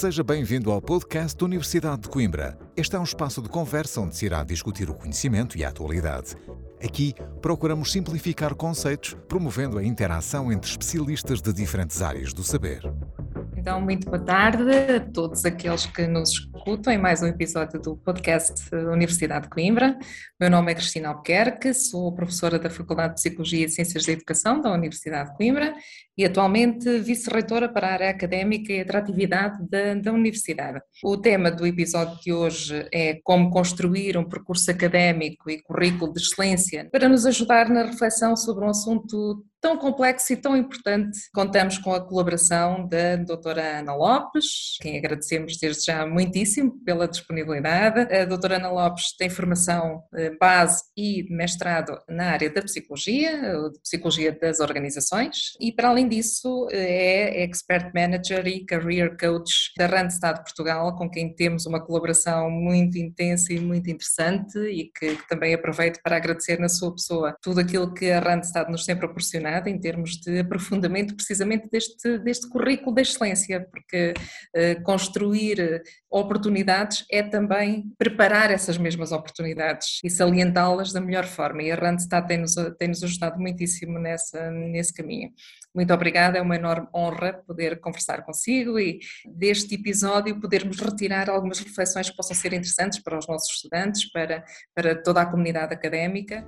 Seja bem-vindo ao podcast da Universidade de Coimbra. Este é um espaço de conversa onde se irá discutir o conhecimento e a atualidade. Aqui procuramos simplificar conceitos, promovendo a interação entre especialistas de diferentes áreas do saber. Então, muito boa tarde a todos aqueles que nos escutam em mais um episódio do podcast Universidade de Coimbra. Meu nome é Cristina Albuquerque, sou professora da Faculdade de Psicologia e Ciências da Educação da Universidade de Coimbra e atualmente vice-reitora para a área académica e atratividade da, da Universidade. O tema do episódio de hoje é como construir um percurso académico e currículo de excelência para nos ajudar na reflexão sobre um assunto tão complexo e tão importante. Contamos com a colaboração da doutora Ana Lopes, quem agradecemos desde já muitíssimo pela disponibilidade. A doutora Ana Lopes tem formação eh, base e mestrado na área da psicologia, de psicologia das organizações, e para além disso é expert manager e career coach da Randstad Portugal, com quem temos uma colaboração muito intensa e muito interessante e que também aproveito para agradecer na sua pessoa tudo aquilo que a Randstad nos tem proporcionado em termos de aprofundamento precisamente deste, deste currículo da excelência, porque uh, construir oportunidades é também preparar essas mesmas oportunidades e salientá-las da melhor forma. E a Randstad tem-nos tem -nos ajudado muitíssimo nessa, nesse caminho. Muito obrigada, é uma enorme honra poder conversar consigo e deste episódio podermos retirar algumas reflexões que possam ser interessantes para os nossos estudantes, para, para toda a comunidade académica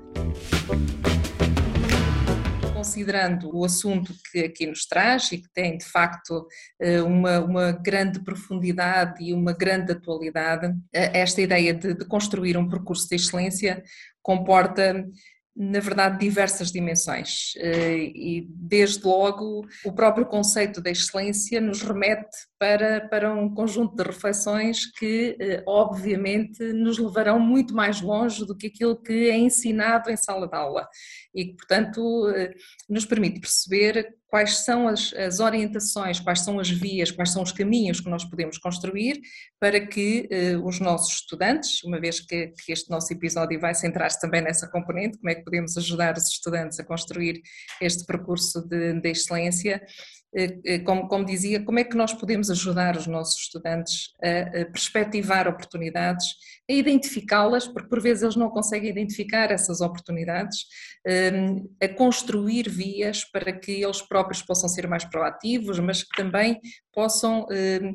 considerando o assunto que aqui nos traz e que tem de facto eh, uma, uma grande profundidade e uma grande atualidade, eh, esta ideia de, de construir um percurso de excelência comporta na verdade, diversas dimensões. Eh, e, desde logo, o próprio conceito da excelência nos remete para, para um conjunto de reflexões que, obviamente, nos levarão muito mais longe do que aquilo que é ensinado em sala de aula e que, portanto, eh, nos permite perceber quais são as, as, orientações, quais são as vias, quais são os caminhos que nós podemos construir para que eh, os nossos estudantes, uma vez que, que este nosso episódio vai centrar-se também nessa componente, como é que podemos ajudar os estudantes a construir este percurso de, de excelência, como, como, dizia, como é que nós podemos ajudar os nossos estudantes a, a perspectivar oportunidades, a identificá-las, porque por vezes eles não conseguem identificar essas oportunidades, ehm, a construir vias para que eles próprios possam ser mais proativos, mas que também possam ehm,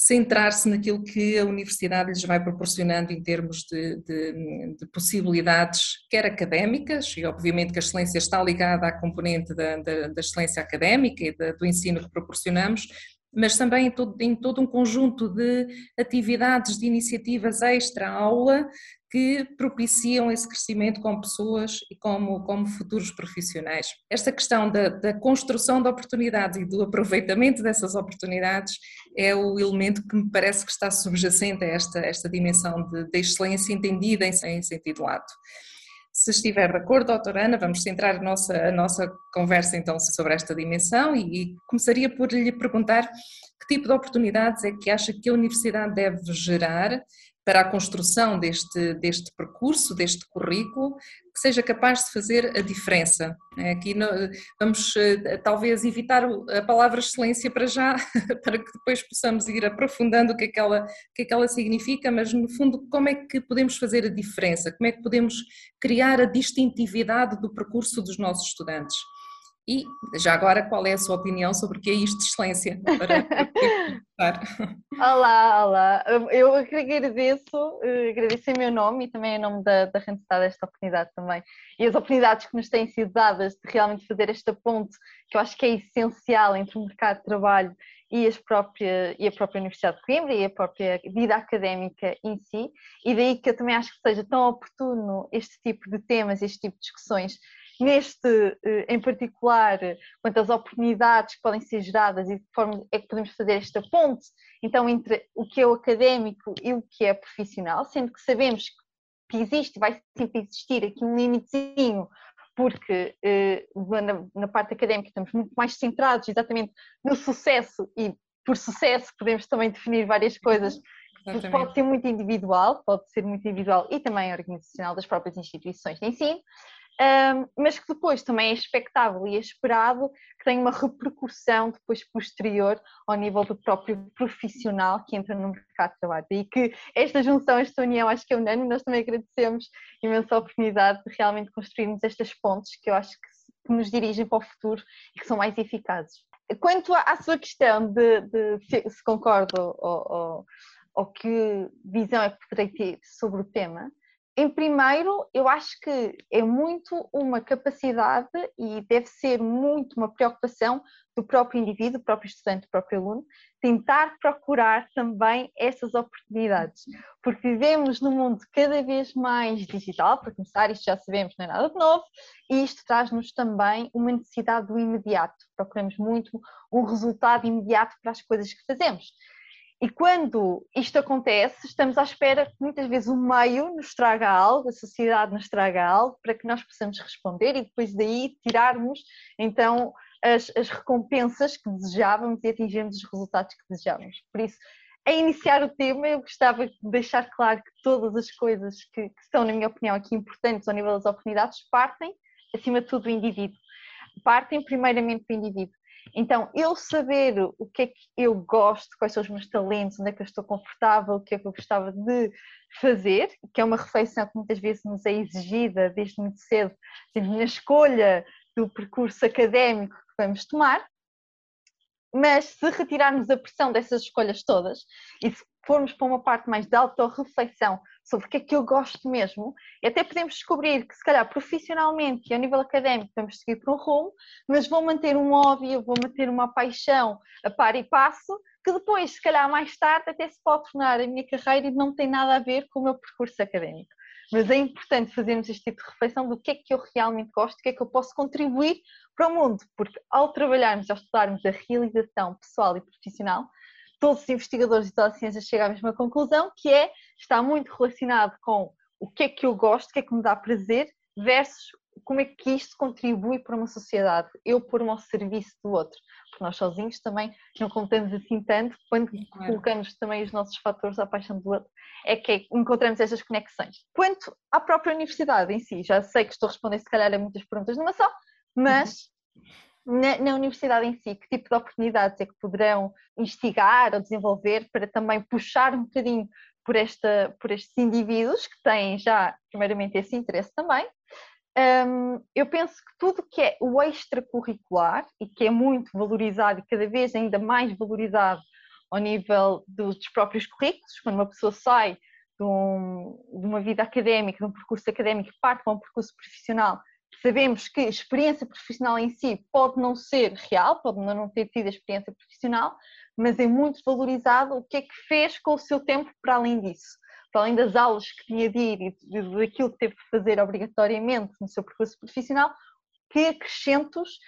centrar-se naquilo que a universidade lhes vai proporcionando em termos de, de, de, possibilidades, quer académicas, e obviamente que a excelência está ligada à componente da, da, da excelência académica e da, do ensino que proporcionamos, mas também em todo, em todo um conjunto de atividades, de iniciativas extra-aula que propiciam esse crescimento como pessoas e como, como futuros profissionais. Esta questão da, da, construção de oportunidades e do aproveitamento dessas oportunidades é o elemento que me parece que está subjacente a esta, esta dimensão de, de excelência entendida em, em sentido lato. Se estiver de acordo, doutora Ana, vamos centrar a nossa, a nossa conversa então sobre esta dimensão e, e começaria por lhe perguntar que tipo de oportunidades é que acha que a universidade deve gerar para a construção deste, deste percurso, deste currículo, que seja capaz de fazer a diferença. É, aqui vamos eh, talvez evitar a palavra excelência para já, para que depois possamos ir aprofundando o que, é que, ela, o que é que ela significa, mas no fundo como é que podemos fazer a diferença, como é que podemos criar a distintividade do percurso dos nossos estudantes. E já agora, qual é a sua opinião sobre o que é isto de excelência? Para, olá, olá. Eu agradeço, agradeço em meu nome e também em nome da, da Randstad esta oportunidade também. E as oportunidades que nos têm sido dadas de realmente fazer esta ponte, que eu acho que é essencial entre o mercado de trabalho e, as própria, e a própria Universidade de Coimbra e a própria vida académica em si. E daí que eu também acho que seja tão oportuno este tipo de temas, este tipo de discussões neste eh, em particular, quanto às oportunidades que podem ser geradas e de forma é que podemos fazer esta ponte, então, entre o que é o académico e o que é profissional, sendo que sabemos que existe, vai sempre existir aqui um limitezinho, porque eh, na parte académica estamos muito mais centrados exatamente no sucesso e por sucesso podemos também definir várias coisas Exatamente. Pode ser muito individual, pode ser muito individual e também organizacional das próprias instituições de ensino, mas que depois também é expectável e é esperado que tenha uma repercussão depois posterior ao nível do próprio profissional que entra no mercado de trabalho. E que esta junção, esta união, acho que é unânime, nós também agradecemos imensa oportunidade de realmente construirmos estas pontes que eu acho que nos dirigem para o futuro e que são mais eficazes. Quanto à sua questão de, de se concordo ou, ou, ou que visão é que poderei ter sobre o tema, em primeiro, eu acho que é muito uma capacidade e deve ser muito uma preocupação do próprio indivíduo, do próprio estudante, do próprio aluno, tentar procurar também essas oportunidades, porque vivemos num mundo cada vez mais digital, para começar, isto já sabemos, não é nada de novo, e isto traz-nos também uma necessidade do imediato, procuramos muito um resultado imediato para as coisas que fazemos. E quando isto acontece, estamos à espera que muitas vezes o meio nos traga algo, a sociedade nos traga algo, para que nós possamos responder e depois daí tirarmos então as, as recompensas que desejávamos e atingirmos os resultados que desejávamos. Por isso, a iniciar o tema, eu gostava de deixar claro que todas as coisas que, que são, na minha opinião, aqui importantes ao nível das oportunidades partem, acima de tudo, do indivíduo. Partem primeiramente do indivíduo. Então, eu saber o que é que eu gosto, quais são os meus talentos, onde é que eu estou confortável, o que é que eu gostava de fazer, que é uma reflexão que muitas vezes nos é exigida desde muito cedo, na escolha do percurso académico que vamos tomar, mas se retirarmos a pressão dessas escolhas todas e se formos para uma parte mais de autorreflexão sobre o que é que eu gosto mesmo, e até podemos descobrir que se calhar profissionalmente e a nível académico vamos seguir por um rumo, mas vou manter um hobby, vou manter uma paixão a par e passo, que depois, se calhar mais tarde, até se pode tornar a minha carreira e não tem nada a ver com o meu percurso académico. Mas é importante fazermos este tipo de reflexão do que é que eu realmente gosto, o que é que eu posso contribuir para o mundo, porque ao trabalharmos, ao estudarmos a realização pessoal e profissional, todos os investigadores e toda a ciência chegam à mesma conclusão, que é, está muito relacionado com o que é que eu gosto, o que é que me dá prazer, versus como é que isto contribui para uma sociedade, eu pôr-me ao serviço do outro, porque nós sozinhos também não contamos assim tanto, quando colocamos também os nossos fatores à paixão do outro, é que encontramos essas conexões. Quanto à própria universidade em si, já sei que estou a responder se calhar a muitas perguntas numa só, mas na, na, universidade em si, que tipo de oportunidades é que poderão instigar ou desenvolver para também puxar um bocadinho por, esta, por estes indivíduos que têm já, primeiramente, esse interesse também. Um, eu penso que tudo que é o extracurricular e que é muito valorizado e cada vez ainda mais valorizado ao nível dos próprios currículos, quando uma pessoa sai de, um, de uma vida académica, de um percurso académico, parte para um percurso profissional, sabemos que experiência profissional em si pode não ser real, pode não ter tido a experiência profissional, mas é muito valorizado o que é que fez com o seu tempo para além disso. Para além das aulas que tinha de ir e daquilo que teve de fazer obrigatoriamente no seu percurso profissional, que acrescentos,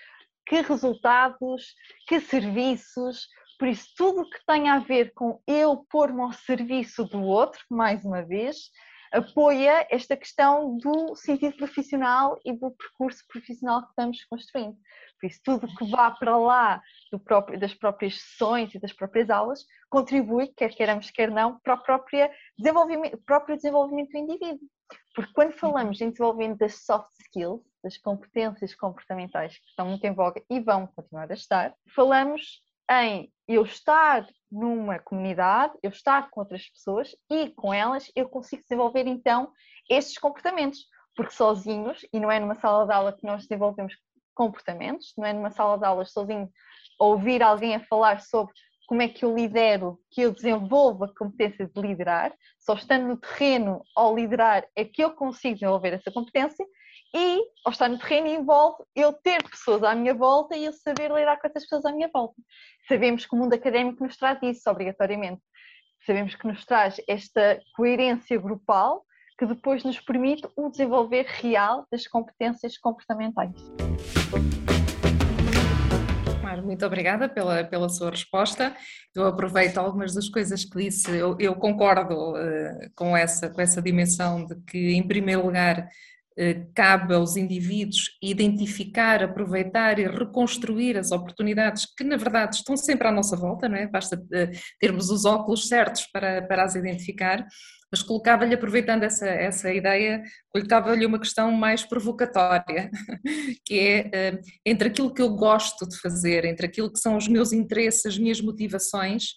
que resultados, que serviços, por isso tudo o que tem a ver com eu pôr-me ao serviço do outro, mais uma vez, apoia esta questão do sentido profissional e do percurso profissional que estamos construindo. Por isso, tudo que vá para lá próprio, das próprias sessões e das próprias aulas contribui, quer queiramos, quer não, para o próprio desenvolvimento, próprio desenvolvimento do indivíduo. Porque quando falamos em desenvolvimento das soft skills, das competências comportamentais que estão muito em voga e vão continuar a estar, falamos em eu estar numa comunidade, eu estar com outras pessoas e com elas eu consigo desenvolver então estes comportamentos, porque sozinhos, e não é numa sala de aula que nós desenvolvemos comportamentos, não é numa sala de aulas sozinho ouvir alguém a falar sobre como é que eu lidero, que eu desenvolvo a competência de liderar, só estando no terreno ao liderar é que eu consigo desenvolver essa competência e, ao estar no terreno, envolve eu ter pessoas à minha volta e eu saber lidar com essas pessoas à minha volta. Sabemos que o mundo académico nos traz isso, obrigatoriamente. Sabemos que nos traz esta coerência grupal que depois nos permite o desenvolver real das competências comportamentais. Muito obrigada pela, pela sua resposta. Eu aproveito algumas das coisas que disse, eu, eu concordo uh, com, essa, com essa dimensão de que, em primeiro lugar, cabe aos indivíduos identificar, aproveitar e reconstruir as oportunidades que, na verdade, estão sempre à nossa volta, não é? Basta eh, termos os óculos certos para, para as identificar, mas colocava-lhe, aproveitando essa, essa ideia, colocava-lhe uma questão mais provocatória, que é eh, entre aquilo que eu gosto de fazer, entre aquilo que são os meus interesses, as minhas motivações,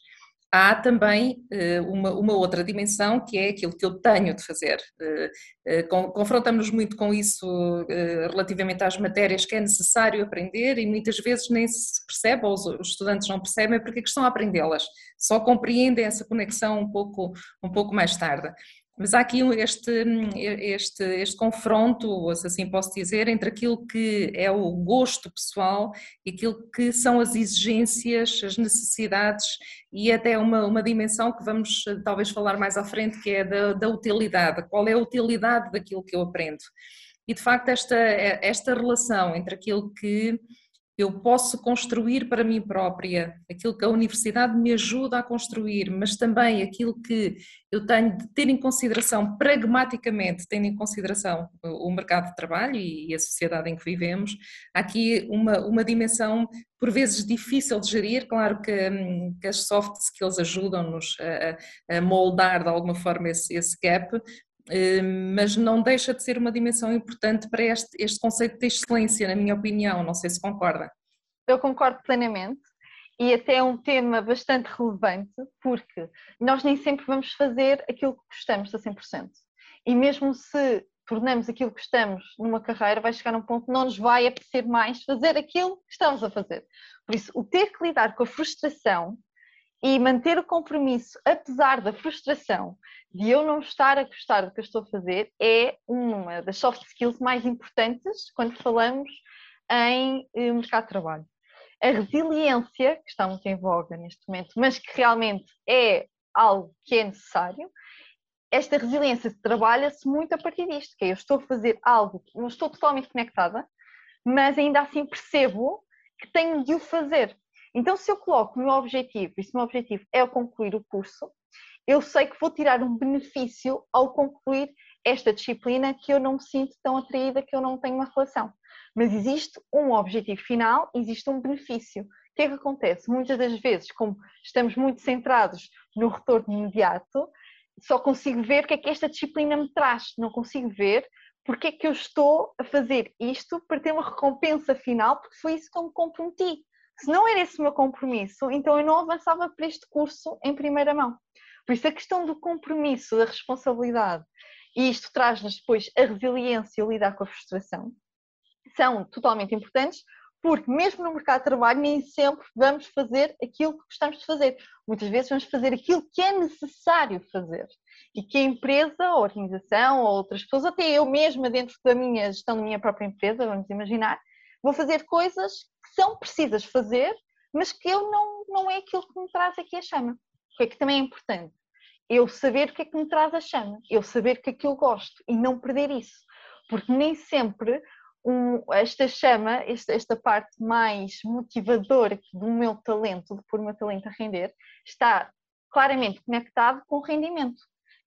há também uh, uma, uma, outra dimensão que é aquilo que eu tenho de fazer. Uh, uh, confrontamos-nos muito com isso relativamente às matérias que é necessário aprender e muitas vezes nem se percebe, ou os, os estudantes não percebem porque é que estão a aprendê-las, só compreendem essa conexão um pouco, um pouco mais tarde. Mas há aqui este, este, este confronto, se assim posso dizer, entre aquilo que é o gosto pessoal e aquilo que são as exigências, as necessidades e até uma, uma dimensão que vamos talvez falar mais à frente, que é da, da utilidade. Qual é a utilidade daquilo que eu aprendo? E de facto, esta, esta relação entre aquilo que eu posso construir para mim própria, aquilo que a universidade me ajuda a construir, mas também aquilo que eu tenho de ter em consideração, pragmaticamente, tendo em consideração o mercado de trabalho e a sociedade em que vivemos, há aqui uma, uma dimensão por vezes difícil de gerir, claro que, hum, que as soft skills ajudam-nos a, a, moldar de alguma forma esse, esse gap, mas não deixa de ser uma dimensão importante para este, este conceito de excelência, na minha opinião. Não sei se concorda. Eu concordo plenamente e até é um tema bastante relevante porque nós nem sempre vamos fazer aquilo que gostamos a 100%. E mesmo se tornamos aquilo que gostamos numa carreira, vai chegar um ponto que não nos vai apetecer mais fazer aquilo que estamos a fazer. Por isso, o ter que lidar com a frustração e manter o compromisso, apesar da frustração de eu não estar a gostar do que eu estou a fazer, é uma das soft skills mais importantes quando falamos em eh, mercado de trabalho. A resiliência, que está muito em voga neste momento, mas que realmente é algo que é necessário, esta resiliência trabalha-se muito a partir disto, que é eu estou a fazer algo não estou totalmente conectada, mas ainda assim percebo que tenho de o fazer. Então, se eu coloco o meu objetivo, e se o meu objetivo é concluir o curso, eu sei que vou tirar um benefício ao concluir esta disciplina que eu não me sinto tão atraída, que eu não tenho uma relação. Mas existe um objetivo final, existe um benefício. O que é que acontece? Muitas das vezes, como estamos muito centrados no retorno imediato, só consigo ver o que é que esta disciplina me traz, não consigo ver porque é que eu estou a fazer isto para ter uma recompensa final, porque foi isso que eu me comprometi. Se não era esse o meu compromisso, então eu não avançava para este curso em primeira mão. Por isso, a questão do compromisso, da responsabilidade, e isto traz-nos depois a resiliência e lidar com a frustração, são totalmente importantes, porque mesmo no mercado de trabalho nem sempre vamos fazer aquilo que gostamos de fazer. Muitas vezes vamos fazer aquilo que é necessário fazer e que a empresa, a organização ou outras pessoas, até eu mesma dentro da minha gestão da minha própria empresa, vamos imaginar, vou fazer coisas que são precisas fazer, mas que eu não, não é aquilo que me traz aqui a chama. O que é que também é importante? Eu saber o que é que me traz a chama, eu saber o que é que eu gosto e não perder isso. Porque nem sempre um, esta chama, esta, esta parte mais motivadora do meu talento, de pôr o meu talento a render, está claramente conectado com o rendimento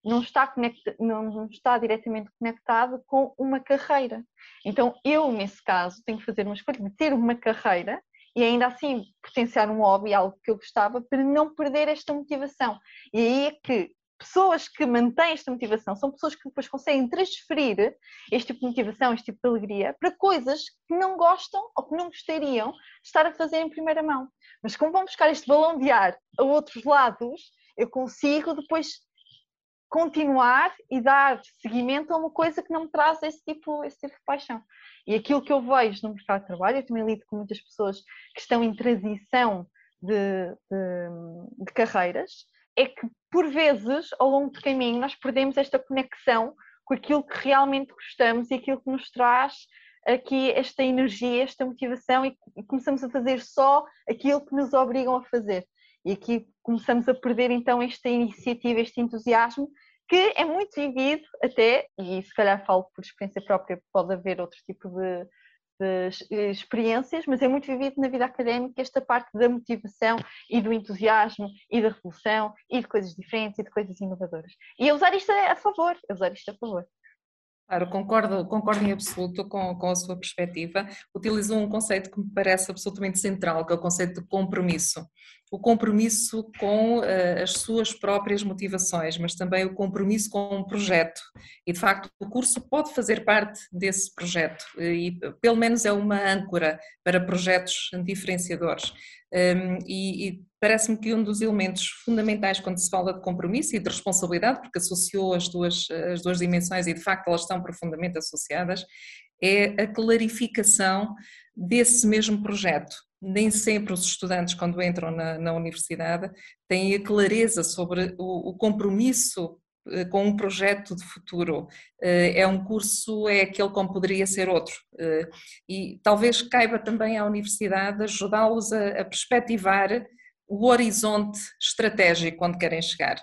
não está, conecta, não está diretamente conectado com uma carreira. Então, eu, nesse caso, tenho que fazer uma escolha de ter uma carreira e ainda assim potenciar um hobby, algo que eu gostava, para não perder esta motivação. E aí é que pessoas que mantêm esta motivação são pessoas que depois conseguem transferir este tipo de motivação, este tipo de alegria, para coisas que não gostam ou que não gostariam de estar a fazer em primeira mão. Mas como vão buscar este balão de ar a outros lados, eu consigo depois continuar e dar seguimento a uma coisa que não me traz esse tipo, esse tipo de paixão. E aquilo que eu vejo no mercado de trabalho, eu também lido com muitas pessoas que estão em transição de, de, de carreiras, é que por vezes ao longo do caminho nós perdemos esta conexão com aquilo que realmente gostamos e aquilo que nos traz aqui esta energia, esta motivação e, e começamos a fazer só aquilo que nos obrigam a fazer. E aqui começamos a perder então esta iniciativa, este entusiasmo, que é muito vivido até, e se calhar falo por experiência própria, pode haver outro tipo de, de experiências, mas é muito vivido na vida académica esta parte da motivação e do entusiasmo e da revolução e de coisas diferentes e de coisas inovadoras. E eu usar isto a favor, usar isto a favor. Claro, concordo, concordo em absoluto com, com a sua perspectiva. Utilizou um conceito que me parece absolutamente central, que é o conceito de compromisso. O compromisso com uh, as suas próprias motivações, mas também o compromisso com um projeto. E, de facto, o curso pode fazer parte desse projeto e, pelo menos, é uma âncora para projetos diferenciadores. Um, e, e parece-me que um dos elementos fundamentais quando se fala de compromisso e de responsabilidade, porque associou as duas, as duas dimensões e de facto elas estão profundamente associadas, é a clarificação desse mesmo projeto. Nem sempre os estudantes, quando entram na, na universidade, têm a clareza sobre o, o compromisso eh, com um projeto de futuro. Eh, é um curso, é aquele como poderia ser outro. Eh, e talvez caiba também à universidade ajudá-los a, a perspectivar o horizonte estratégico onde querem chegar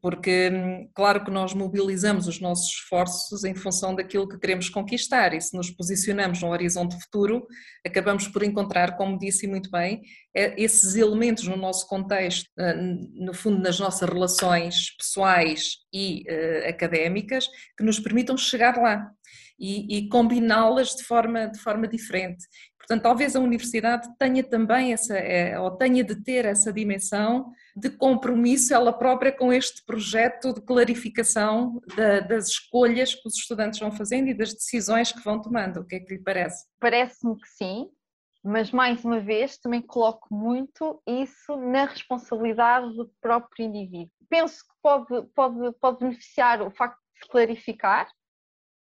porque hum, claro que nós mobilizamos os nossos esforços em função daquilo que queremos conquistar e se nos posicionamos no horizonte futuro, acabamos por encontrar, como disse muito bem, é, esses elementos no nosso contexto, ah, no fundo nas nossas relações pessoais e uh, académicas, que nos permitam chegar lá e, e combiná-las de forma, de forma diferente. Portanto, talvez a universidade tenha também essa, é, ou tenha de ter essa dimensão de compromisso ela própria com este projeto de clarificação da, das escolhas que os estudantes vão fazendo e das decisões que vão tomando. O que é que lhe parece? Parece-me que sim, mas mais uma vez também coloco muito isso na responsabilidade do próprio indivíduo. Penso que pode, pode, pode beneficiar o facto de se clarificar,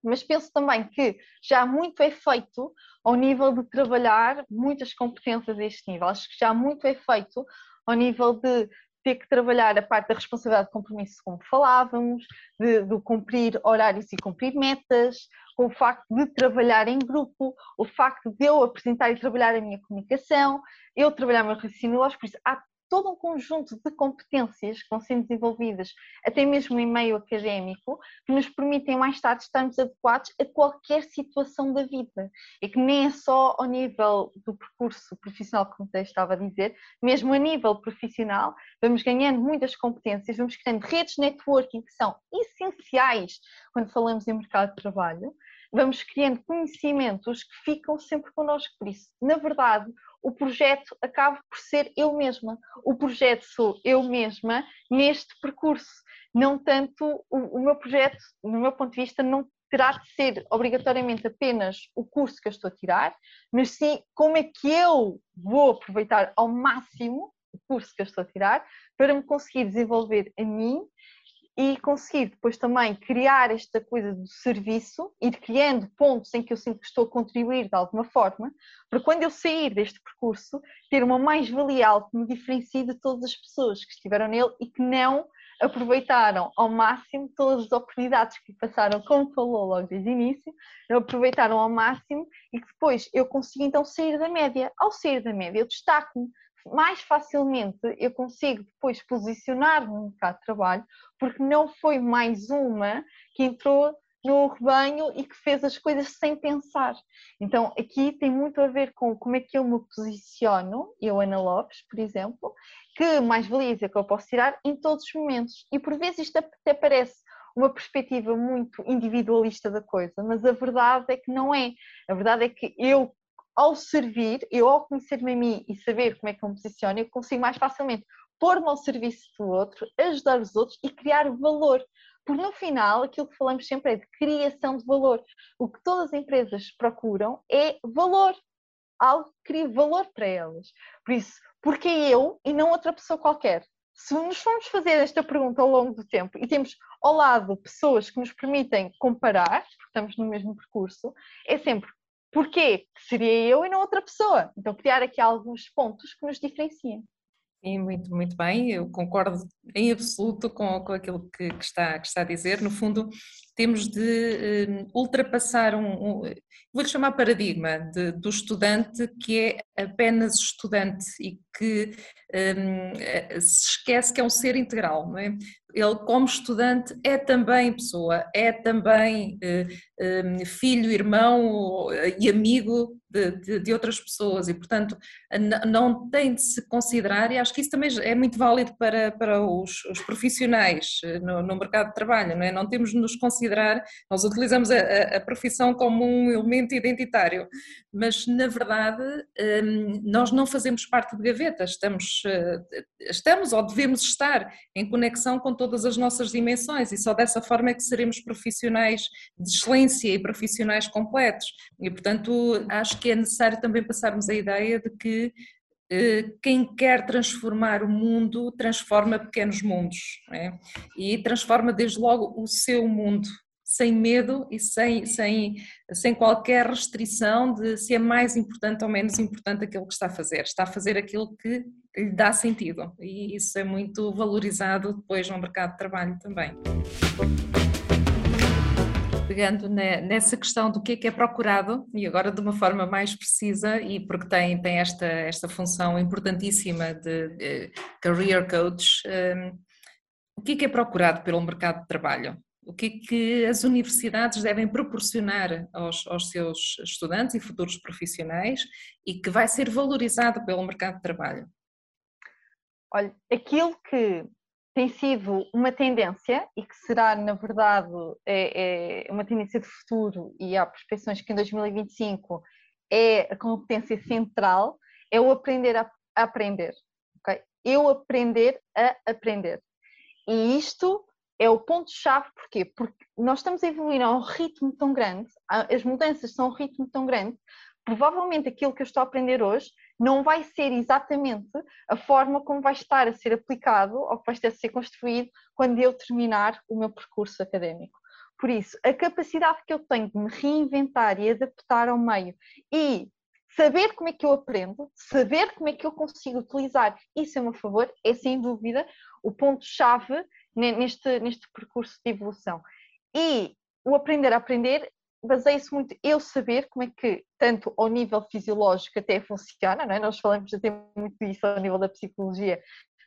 mas penso também que já muito é feito ao nível de trabalhar muitas competências a este nível. Acho que já muito é feito ao nível de ter que trabalhar a parte da responsabilidade de compromisso, como falávamos, de, de, cumprir horários e cumprir metas, com o facto de trabalhar em grupo, o facto de eu apresentar e trabalhar a minha comunicação, eu trabalhar o meu raciocínio lógico, por isso há todo um conjunto de competências que vão sendo desenvolvidas, até mesmo em meio académico, que nos permitem mais tarde estarmos adequados a qualquer situação da vida. E que nem é só ao nível do percurso profissional, como eu estava a dizer, mesmo a nível profissional, vamos ganhando muitas competências, vamos criando redes de networking que são essenciais quando falamos em mercado de trabalho, vamos criando conhecimentos que ficam sempre connosco. Por isso, na verdade, o projeto acaba por ser eu mesma. O projeto sou eu mesma neste percurso. Não tanto o, o meu projeto, no meu ponto de vista, não terá de ser obrigatoriamente apenas o curso que eu estou a tirar, mas sim como é que eu vou aproveitar ao máximo o curso que eu estou a tirar para me conseguir desenvolver a mim e conseguir depois também criar esta coisa do serviço, ir criando pontos em que eu sinto que estou a contribuir de alguma forma, para quando eu sair deste percurso, ter uma mais-valia que me diferencie de todas as pessoas que estiveram nele e que não aproveitaram ao máximo todas as oportunidades que passaram, como falou logo desde o início, aproveitaram ao máximo e que depois eu consigo então sair da média. Ao sair da média, eu destaco-me, mais facilmente eu consigo depois posicionar no mercado de trabalho, porque não foi mais uma que entrou no rebanho e que fez as coisas sem pensar. Então aqui tem muito a ver com como é que eu me posiciono, eu Ana Lopes, por exemplo, que mais valias é que eu posso tirar em todos os momentos. E por vezes isto até parece uma perspectiva muito individualista da coisa, mas a verdade é que não é. A verdade é que eu ao servir, eu ao conhecer-me a mim e saber como é que eu me posiciono, eu consigo mais facilmente pôr-me ao serviço do outro, ajudar os outros e criar valor. Porque no final, aquilo que falamos sempre é de criação de valor. O que todas as empresas procuram é valor. Algo que cria valor para elas. Por isso, porque eu e não outra pessoa qualquer? Se nos formos fazer esta pergunta ao longo do tempo e temos ao lado pessoas que nos permitem comparar, porque estamos no mesmo percurso, é sempre Porquê? Seria eu e não outra pessoa. Então, criar aqui alguns pontos que nos diferenciem. Muito, muito bem, eu concordo em absoluto com, com aquilo que, que, está, que está a dizer. No fundo, temos de um, ultrapassar um, um vou-lhe chamar paradigma, de, do estudante que é apenas estudante e que um, se esquece que é um ser integral, não é? Ele, como estudante, é também pessoa, é também um, filho, irmão e amigo de, de, de, outras pessoas e, portanto, não tem de se considerar, e acho que isso também é muito válido para, para os, os profissionais eh, no, no, mercado de trabalho, não é? Não temos de nos considerar considerar, nós utilizamos a, a, profissão como um elemento identitário, mas na verdade hum, nós não fazemos parte de gavetas, estamos, eh, estamos ou devemos estar em conexão com todas as nossas dimensões e só dessa forma é que seremos profissionais de excelência e profissionais completos. E portanto acho que é necessário também passarmos a ideia de que quem quer transformar o mundo transforma pequenos mundos é? e transforma desde logo o seu mundo sem medo e sem, sem, sem qualquer restrição de se é mais importante ou menos importante aquilo que está a fazer. Está a fazer aquilo que lhe dá sentido e isso é muito valorizado depois no mercado de trabalho também pegando nessa questão do que é que é procurado, e agora de uma forma mais precisa, e porque tem, tem esta, esta função importantíssima de, de career coach, um, o que é que é procurado pelo mercado de trabalho? O que é que as universidades devem proporcionar aos, aos seus estudantes e futuros profissionais e que vai ser valorizado pelo mercado de trabalho? Olha, aquilo que tem sido uma tendência e que será, na verdade, é, é uma tendência de futuro e há prospecções que em 2025 é a competência central, é o aprender a, a aprender. Okay? Eu aprender a aprender. E isto é o ponto-chave, porquê? Porque nós estamos a evoluir a um ritmo tão grande, as mudanças são um ritmo tão grande, provavelmente aquilo que eu estou a aprender hoje não vai ser exatamente a forma como vai estar a ser aplicado ou que vai estar a ser construído quando eu terminar o meu percurso académico. Por isso, a capacidade que eu tenho de me reinventar e adaptar ao meio e saber como é que eu aprendo, saber como é que eu consigo utilizar isso a meu favor, é sem dúvida o ponto-chave neste, neste percurso de evolução. E o aprender a aprender baseia-se muito eu saber como é que, tanto ao nível fisiológico até funciona, não é? nós falamos até muito disso ao nível da psicologia,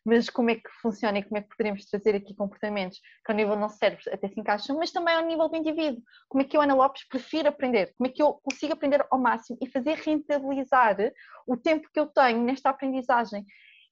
mas como é que funciona e como é que poderemos trazer aqui comportamentos que ao nível do cérebro até se encaixam, mas também ao nível do indivíduo. Como é que eu, Ana Lopes, prefiro aprender? Como é que eu consigo aprender ao máximo e fazer rentabilizar o tempo que eu tenho nesta aprendizagem?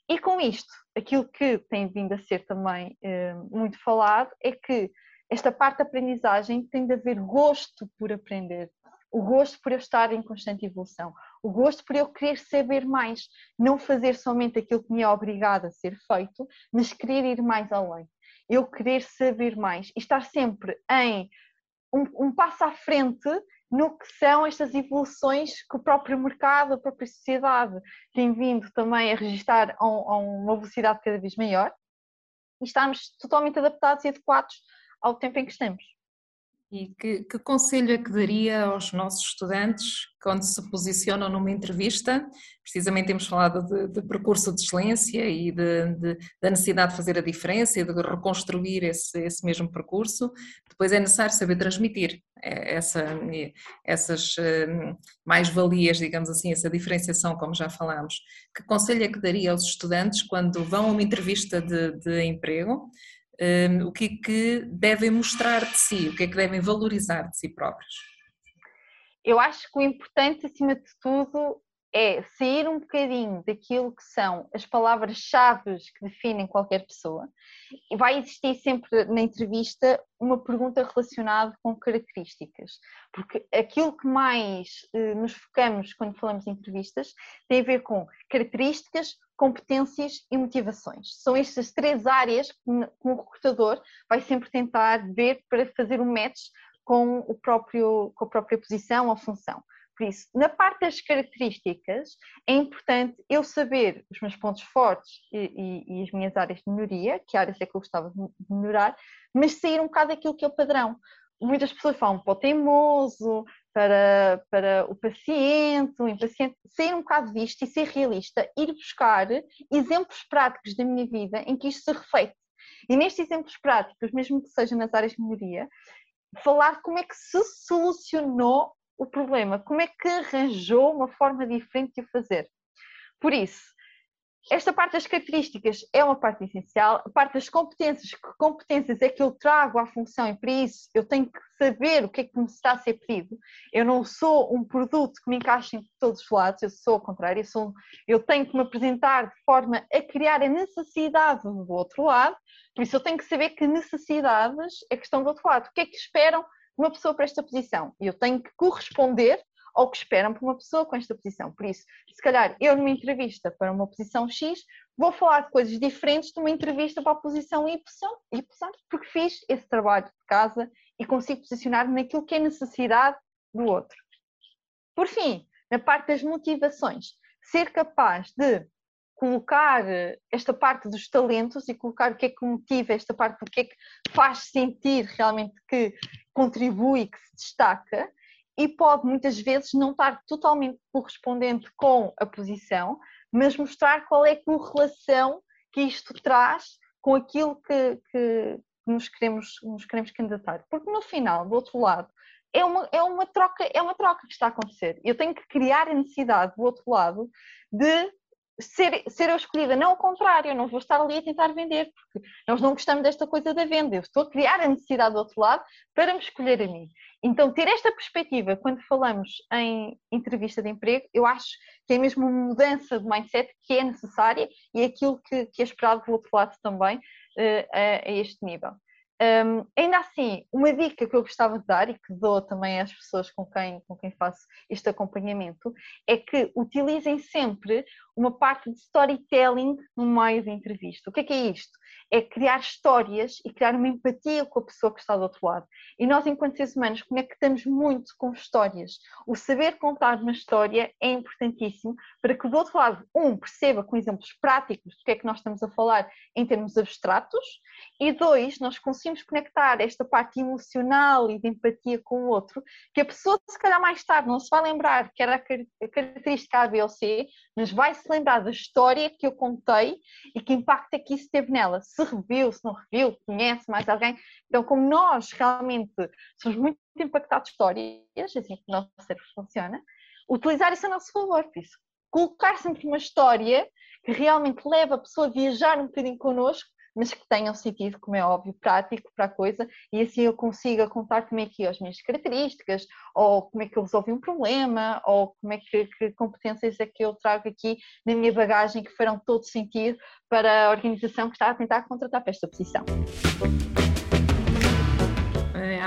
E com isto, aquilo que tem vindo a ser também eh, muito falado é que esta parte da aprendizagem tem de haver gosto por aprender, o gosto por eu estar em constante evolução, o gosto por eu querer saber mais, não fazer somente aquilo que me é obrigado a ser feito, mas querer ir mais além. Eu querer saber mais e estar sempre em um, um passo à frente no que são estas evoluções que o próprio mercado, a própria sociedade tem vindo também a registrar a, a uma velocidade cada vez maior e estarmos totalmente adaptados e adequados ao tempo em que estamos. E que, que, conselho é que daria aos nossos estudantes quando se posicionam numa entrevista? Precisamente temos falado de, de percurso de excelência e de, de, da necessidade de fazer a diferença e de reconstruir esse, esse mesmo percurso. Depois é necessário saber transmitir é, essa, essas hum, mais-valias, digamos assim, essa diferenciação, como já falámos. Que conselho é que daria aos estudantes quando vão a uma entrevista de, de emprego? Um, o que é que devem mostrar de si, o que é que devem valorizar de si próprios? Eu acho que o importante, acima de tudo, é sair um bocadinho daquilo que são as palavras-chave que definem qualquer pessoa. E vai existir sempre na entrevista uma pergunta relacionada com características, porque aquilo que mais eh, nos focamos quando falamos em entrevistas tem a ver com características, competências e motivações. São estas três áreas que o recrutador vai sempre tentar ver para fazer um match com, o próprio, com a própria posição ou função. Por isso, na parte das características, é importante eu saber os meus pontos fortes e, e, e, as minhas áreas de melhoria, que áreas é que eu gostava de melhorar, mas sair um bocado daquilo que é o padrão. Muitas pessoas falam para o teimoso, para, para o paciente, o impaciente, sair um bocado disto e ser realista, ir buscar exemplos práticos da minha vida em que isto se reflete. E nestes exemplos práticos, mesmo que seja nas áreas de melhoria, falar como é que se solucionou o problema, como é que arranjou uma forma diferente de o fazer. Por isso, esta parte das características é uma parte essencial, a parte das competências, que competências é que eu trago à função? E para isso eu tenho que saber o que é que me está a ser pedido. Eu não sou um produto que me encaixe em todos os lados, eu sou ao contrário, eu, sou, eu tenho que me apresentar de forma a criar a necessidade do outro lado, por isso eu tenho que saber que necessidades é que estão do outro lado, o que é que esperam uma pessoa para esta posição. E eu tenho que corresponder ao que esperam por uma pessoa com esta posição. Por isso, se calhar eu numa entrevista para uma posição X, vou falar de coisas diferentes de uma entrevista para a posição Y, y porque fiz esse trabalho de casa e consigo posicionar-me naquilo que é necessidade do outro. Por fim, na parte das motivações, ser capaz de colocar esta parte dos talentos e colocar o que é que motiva esta parte, o que é que faz sentir realmente que contribui, que se destaca, e pode muitas vezes não estar totalmente correspondente com a posição, mas mostrar qual é a correlação que isto traz com aquilo que, que nos, queremos, nos queremos candidatar. Porque no final, do outro lado, é uma, é uma troca, é uma troca que está a acontecer. Eu tenho que criar a necessidade do outro lado de ser, ser eu escolhida, não ao contrário, eu não vou estar ali a tentar vender, porque nós não gostamos desta coisa da venda, eu estou a criar a necessidade do outro lado para me escolher a mim. Então, ter esta perspectiva quando falamos em entrevista de emprego, eu acho que é mesmo uma mudança de mindset que é necessária e é aquilo que, que é esperado do outro lado também uh, a, a este nível. Um, ainda assim, uma dica que eu gostava de dar e que dou também às pessoas com quem, com quem faço este acompanhamento é que utilizem sempre uma parte de storytelling no meio da entrevista. O que é que é isto? É criar histórias e criar uma empatia com a pessoa que está do outro lado. E nós, enquanto seres humanos, conectamos muito com histórias. O saber contar uma história é importantíssimo para que do outro lado, um, perceba com exemplos práticos do que é que nós estamos a falar em termos abstratos, e dois, nós conseguimos conectar esta parte emocional e de empatia com o outro, que a pessoa, se calhar mais tarde, não se vai lembrar que era a característica A, B ou C, mas vai se lembrar da história que eu contei e que impacto é que isso teve nela. Se reviu, se não reviu, conhece mais alguém. Então, como nós realmente somos muito impactados histórias, assim que o nosso cérebro funciona, utilizar isso a nosso favor. Isso, colocar sempre uma história que realmente leva a pessoa a viajar um bocadinho connosco mas que tenham sentido, como é óbvio, prático para a coisa, e assim eu consiga contar como é que as minhas características, ou como é que eu resolvi um problema, ou como é que, que competências é que eu trago aqui na minha bagagem que farão todo sentido para a organização que está a tentar contratar para esta posição.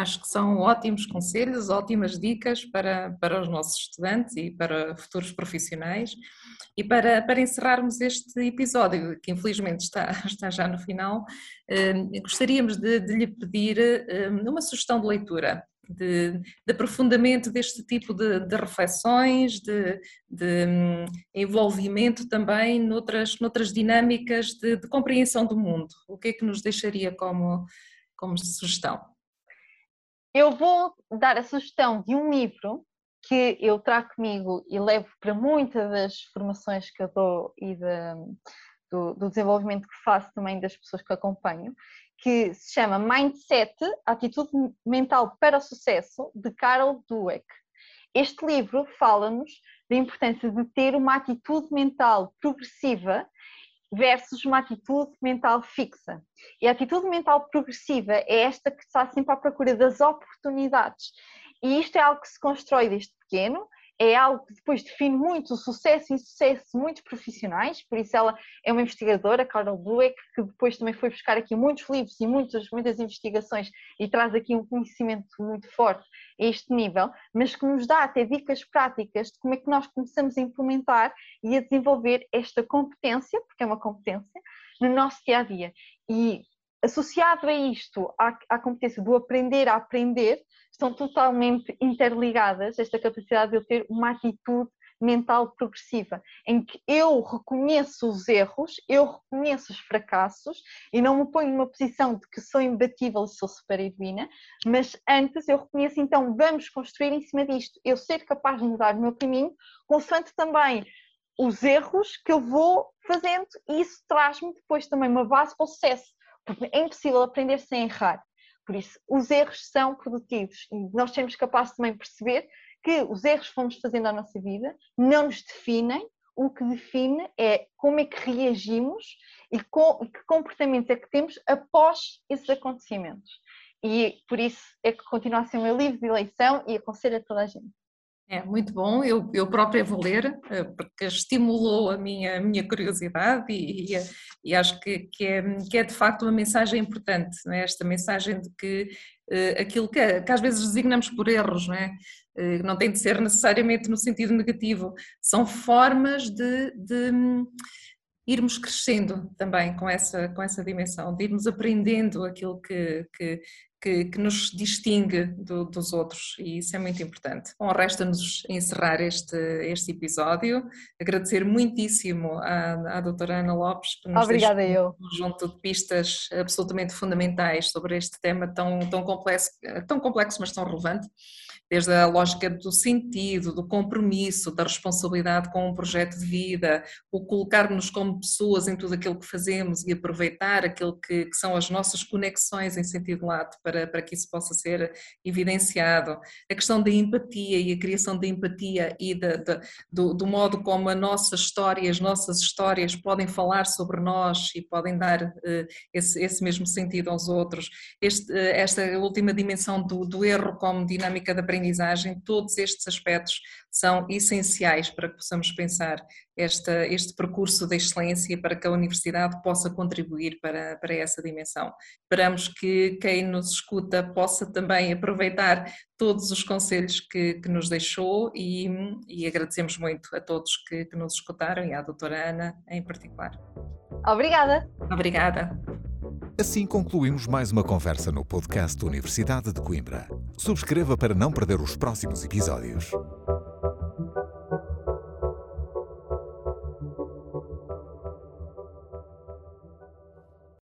Acho que são ótimos conselhos, ótimas dicas para, para os nossos estudantes e para futuros profissionais. E para, para encerrarmos este episódio, que infelizmente está, está já no final, eh, gostaríamos de, de lhe pedir eh, uma sugestão de leitura. De, de, aprofundamento deste tipo de, de reflexões, de, hum, envolvimento também noutras, noutras dinâmicas de, de, compreensão do mundo. O que é que nos deixaria como, como sugestão? Eu vou dar a sugestão de um livro que eu trago comigo e levo para muitas das formações que eu dou e de, do, do, desenvolvimento que faço também das pessoas que acompanho, que se chama Mindset, Atitude Mental para o Sucesso, de Carol Dweck. Este livro fala-nos da importância de ter uma atitude mental progressiva versus uma atitude mental fixa. E a atitude mental progressiva é esta que está sempre à procura das oportunidades. E isto é algo que se constrói desde pequeno, é algo que depois define muito o sucesso e sucesso de muitos profissionais, por isso ela é uma investigadora, Carol Dweck, que depois também foi buscar aqui muitos livros e muitas, muitas investigações e traz aqui um conhecimento muito forte a este nível, mas que nos dá até dicas práticas de como é que nós começamos a implementar e a desenvolver esta competência, porque é uma competência, no nosso dia a dia. E associado a isto, à, à competência do aprender a aprender, estão totalmente interligadas, esta capacidade de eu ter uma atitude mental progressiva, em que eu reconheço os erros, eu reconheço os fracassos e não me ponho numa posição de que sou imbatível e sou super heroína, mas antes eu reconheço, então vamos construir em cima disto, eu ser capaz de mudar o meu caminho, consoante também os erros que eu vou fazendo e isso traz-me depois também uma base para o sucesso, é impossível aprender sem errar. Por isso, os erros são produtivos e nós temos capaz também perceber que os erros que fomos fazendo à nossa vida não nos definem, o que define é como é que reagimos e com, que comportamentos é que temos após esses acontecimentos. E por isso é que continua a ser o meu livro de eleição e aconselho a toda a gente. É muito bom, eu, eu própria vou ler, eh, porque estimulou a minha, a minha curiosidade e, e, e acho que, que, é, que é de facto uma mensagem importante, é? esta mensagem de que uh, aquilo que, que, às vezes designamos por erros, não, é? Uh, não tem de ser necessariamente no sentido negativo, são formas de, de irmos crescendo também com essa, com essa dimensão, de irmos aprendendo aquilo que, que, que, que nos distingue do, dos outros e isso é muito importante. Bom, resta-nos encerrar este, este episódio, agradecer muitíssimo à, à doutora Ana Lopes por nos Obrigada eu. um conjunto de pistas absolutamente fundamentais sobre este tema tão, tão, complexo, tão complexo, mas tão relevante desde a lógica do sentido, do compromisso, da responsabilidade com um projeto de vida, o colocar-nos como pessoas em tudo aquilo que fazemos e aproveitar aquilo que, que, são as nossas conexões em sentido lato para, para que isso possa ser evidenciado. A questão da empatia e a criação da empatia e do, do, modo como a nossa história, as nossas histórias podem falar sobre nós e podem dar uh, esse, esse, mesmo sentido aos outros. Este, uh, esta última dimensão do, do erro como dinâmica da aprendizagem aprendizagem, todos estes aspectos são essenciais para que possamos pensar esta, este percurso da excelência para que a universidade possa contribuir para, para essa dimensão. Esperamos que quem nos escuta possa também aproveitar todos os conselhos que, que nos deixou e, e, agradecemos muito a todos que, que nos escutaram e à doutora Ana em particular. Obrigada. Obrigada. Assim concluímos mais uma conversa no podcast da Universidade de Coimbra. Subscreva para não perder os próximos episódios.